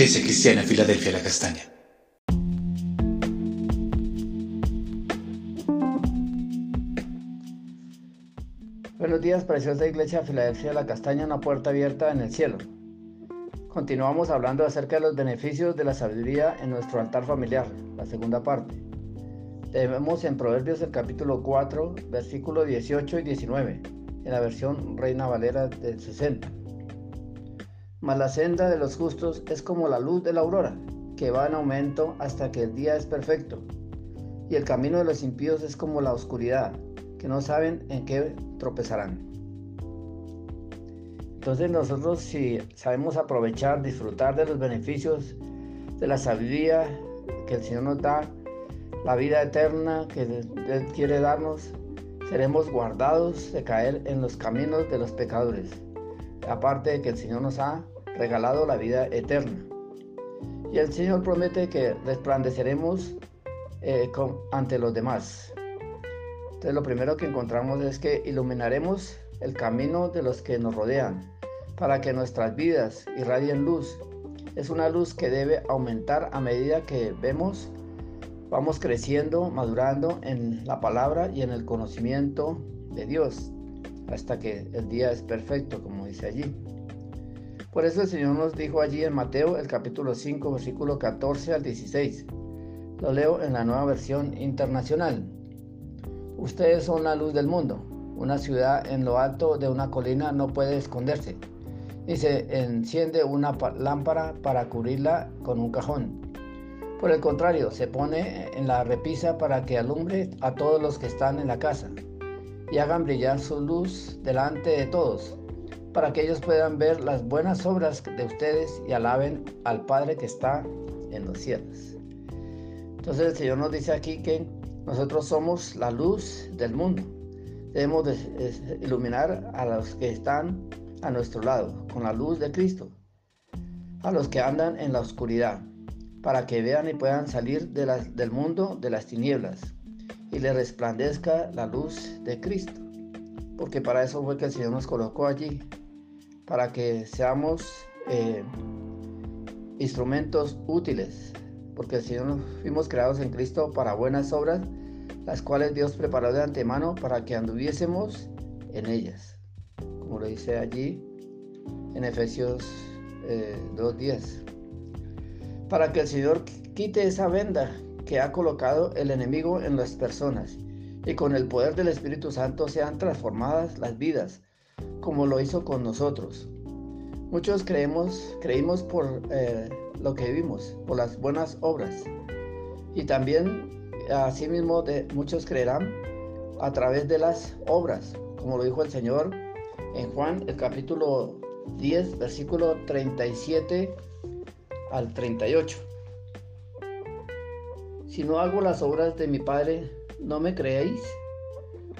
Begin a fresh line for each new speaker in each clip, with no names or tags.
Iglesia Cristiana Filadelfia La Castaña.
Buenos días, preciosa Iglesia Filadelfia La Castaña, una puerta abierta en el cielo. Continuamos hablando acerca de los beneficios de la sabiduría en nuestro altar familiar, la segunda parte. Vemos en Proverbios el capítulo 4, versículos 18 y 19, en la versión Reina Valera del 60. Mas la senda de los justos es como la luz de la aurora, que va en aumento hasta que el día es perfecto. Y el camino de los impíos es como la oscuridad, que no saben en qué tropezarán. Entonces nosotros si sabemos aprovechar, disfrutar de los beneficios de la sabiduría que el Señor nos da, la vida eterna que Él quiere darnos, seremos guardados de caer en los caminos de los pecadores. Aparte de que el Señor nos ha regalado la vida eterna. Y el Señor promete que resplandeceremos eh, ante los demás. Entonces lo primero que encontramos es que iluminaremos el camino de los que nos rodean para que nuestras vidas irradien luz. Es una luz que debe aumentar a medida que vemos, vamos creciendo, madurando en la palabra y en el conocimiento de Dios, hasta que el día es perfecto, como dice allí. Por eso el Señor nos dijo allí en Mateo el capítulo 5, versículo 14 al 16. Lo leo en la nueva versión internacional. Ustedes son la luz del mundo. Una ciudad en lo alto de una colina no puede esconderse. Ni se enciende una lámpara para cubrirla con un cajón. Por el contrario, se pone en la repisa para que alumbre a todos los que están en la casa y hagan brillar su luz delante de todos para que ellos puedan ver las buenas obras de ustedes y alaben al Padre que está en los cielos. Entonces el Señor nos dice aquí que nosotros somos la luz del mundo. Debemos iluminar a los que están a nuestro lado con la luz de Cristo, a los que andan en la oscuridad, para que vean y puedan salir del mundo de las tinieblas y le resplandezca la luz de Cristo. Porque para eso fue que el Señor nos colocó allí, para que seamos eh, instrumentos útiles, porque el Señor fuimos creados en Cristo para buenas obras, las cuales Dios preparó de antemano para que anduviésemos en ellas, como lo dice allí en Efesios 2.10, eh, para que el Señor quite esa venda que ha colocado el enemigo en las personas y con el poder del Espíritu Santo sean transformadas las vidas como lo hizo con nosotros. Muchos creemos, creímos por eh, lo que vimos, por las buenas obras. Y también, asimismo, de, muchos creerán a través de las obras, como lo dijo el Señor en Juan, el capítulo 10, versículo 37 al 38. Si no hago las obras de mi Padre, no me creéis,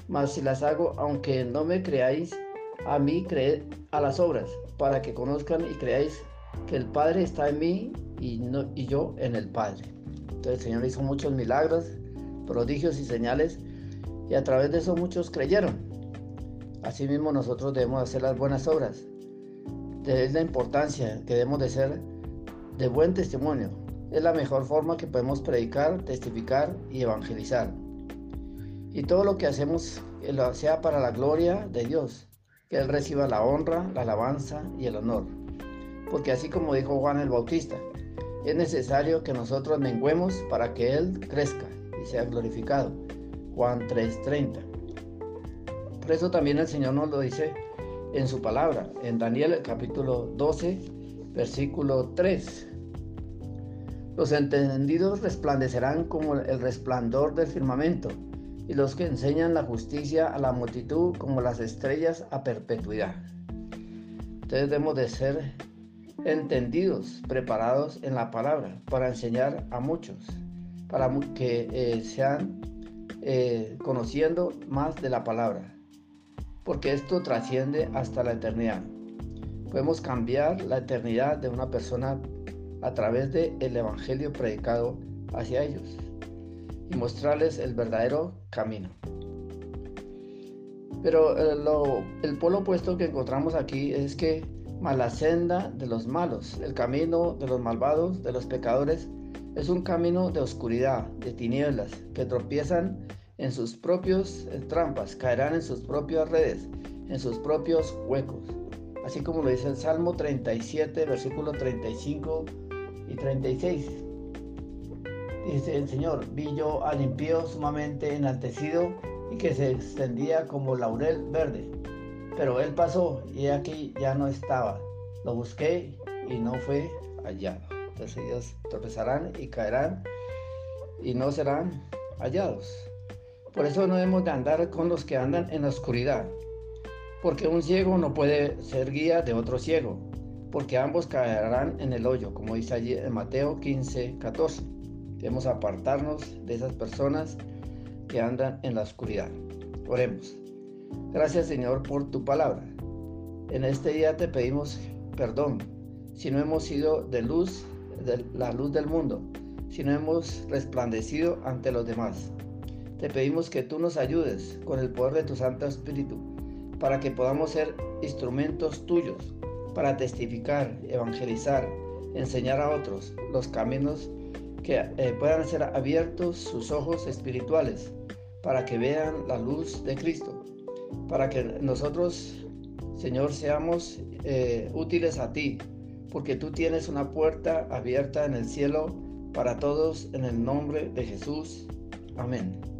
mas si las hago, aunque no me creáis, a mí creed a las obras, para que conozcan y creáis que el Padre está en mí y, no, y yo en el Padre. Entonces el Señor hizo muchos milagros, prodigios y señales, y a través de eso muchos creyeron. Asimismo nosotros debemos hacer las buenas obras. Es la importancia que debemos de ser de buen testimonio. Es la mejor forma que podemos predicar, testificar y evangelizar. Y todo lo que hacemos sea para la gloria de Dios que Él reciba la honra, la alabanza y el honor. Porque así como dijo Juan el Bautista, es necesario que nosotros menguemos para que Él crezca y sea glorificado. Juan 3:30. Por eso también el Señor nos lo dice en su palabra, en Daniel capítulo 12, versículo 3. Los entendidos resplandecerán como el resplandor del firmamento y los que enseñan la justicia a la multitud como las estrellas a perpetuidad. Entonces debemos de ser entendidos, preparados en la palabra para enseñar a muchos, para que eh, sean eh, conociendo más de la palabra, porque esto trasciende hasta la eternidad. Podemos cambiar la eternidad de una persona a través del el evangelio predicado hacia ellos y mostrarles el verdadero camino. Pero eh, el polo opuesto que encontramos aquí es que la senda de los malos, el camino de los malvados, de los pecadores, es un camino de oscuridad, de tinieblas, que tropiezan en sus propios eh, trampas, caerán en sus propias redes, en sus propios huecos. Así como lo dice el Salmo 37, versículo 35 y 36. Dice el Señor, vi yo al impío sumamente enaltecido y que se extendía como laurel verde. Pero él pasó y aquí ya no estaba. Lo busqué y no fue hallado. Entonces ellos tropezarán y caerán y no serán hallados. Por eso no debemos de andar con los que andan en la oscuridad, porque un ciego no puede ser guía de otro ciego, porque ambos caerán en el hoyo, como dice allí en Mateo 15, 14. Debemos apartarnos de esas personas que andan en la oscuridad. Oremos. Gracias Señor por tu palabra. En este día te pedimos perdón si no hemos sido de luz, de la luz del mundo, si no hemos resplandecido ante los demás. Te pedimos que tú nos ayudes con el poder de tu Santo Espíritu para que podamos ser instrumentos tuyos para testificar, evangelizar, enseñar a otros los caminos que eh, puedan ser abiertos sus ojos espirituales para que vean la luz de Cristo, para que nosotros, Señor, seamos eh, útiles a ti, porque tú tienes una puerta abierta en el cielo para todos en el nombre de Jesús. Amén.